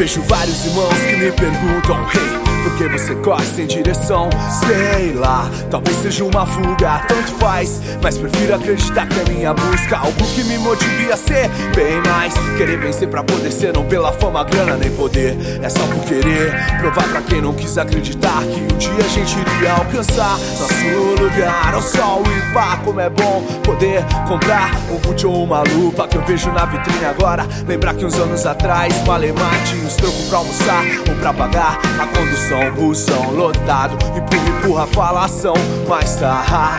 Vejo vários irmãos que me perguntam, hey, por que você corre sem direção? Sei lá, talvez seja uma fuga, tanto faz. Mas prefiro acreditar que é minha busca algo que me motive a ser bem mais. Querer vencer pra poder ser, não pela fama, grana nem poder. É só por querer provar pra quem não quis acreditar que um dia a gente iria alcançar nosso lugar ao sol e pá. Como é bom poder comprar um boot ou uma lupa que eu vejo na vitrine agora. Lembrar que uns anos atrás, malemate, uns trocos pra almoçar ou pra pagar a condução busão, busão lotado, empurra, empurra, falação, mas tá,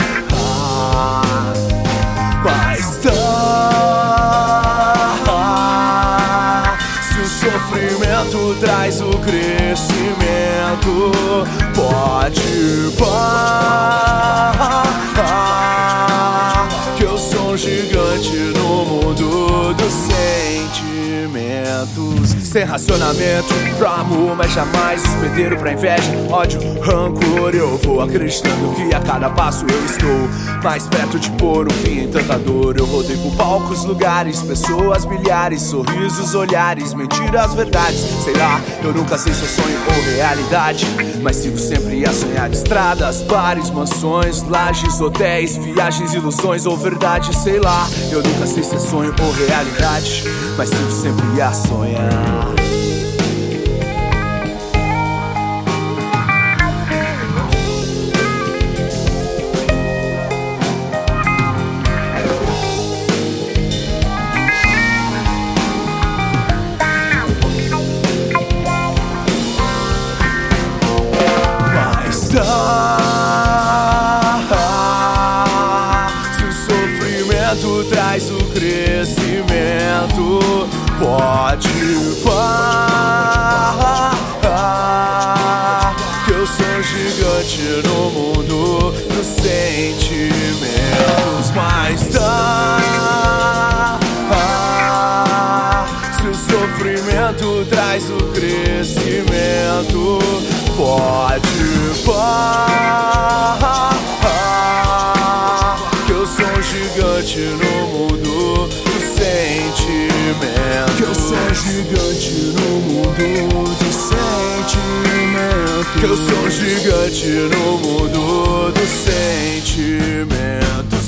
mas tá. Se o sofrimento traz o crescimento, pode parar. Sentimentos sem racionamento pro amor, mas jamais hospedeiro pra inveja, ódio, rancor. Eu vou acreditando que a cada passo eu estou mais perto de pôr um fim em tanta dor. Eu rodei por palcos, lugares, pessoas, milhares, sorrisos, olhares, mentiras, verdades. Sei lá, eu nunca sei se é sonho ou realidade, mas sigo sempre a sonhar estradas, bares, mansões, lajes, hotéis, viagens, ilusões ou verdade. Sei lá, eu nunca sei se é sonho ou realidade, mas sigo sempre a sonhar. Traz o crescimento Pode parar Que eu sou gigante no mundo dos sentimentos Mas tá Se o sofrimento traz o crescimento Pode parar Que eu sou gigante no mundo dos sentimentos Que eu sou gigante no mundo dos sentimentos Que eu sou gigante no mundo dos sentimentos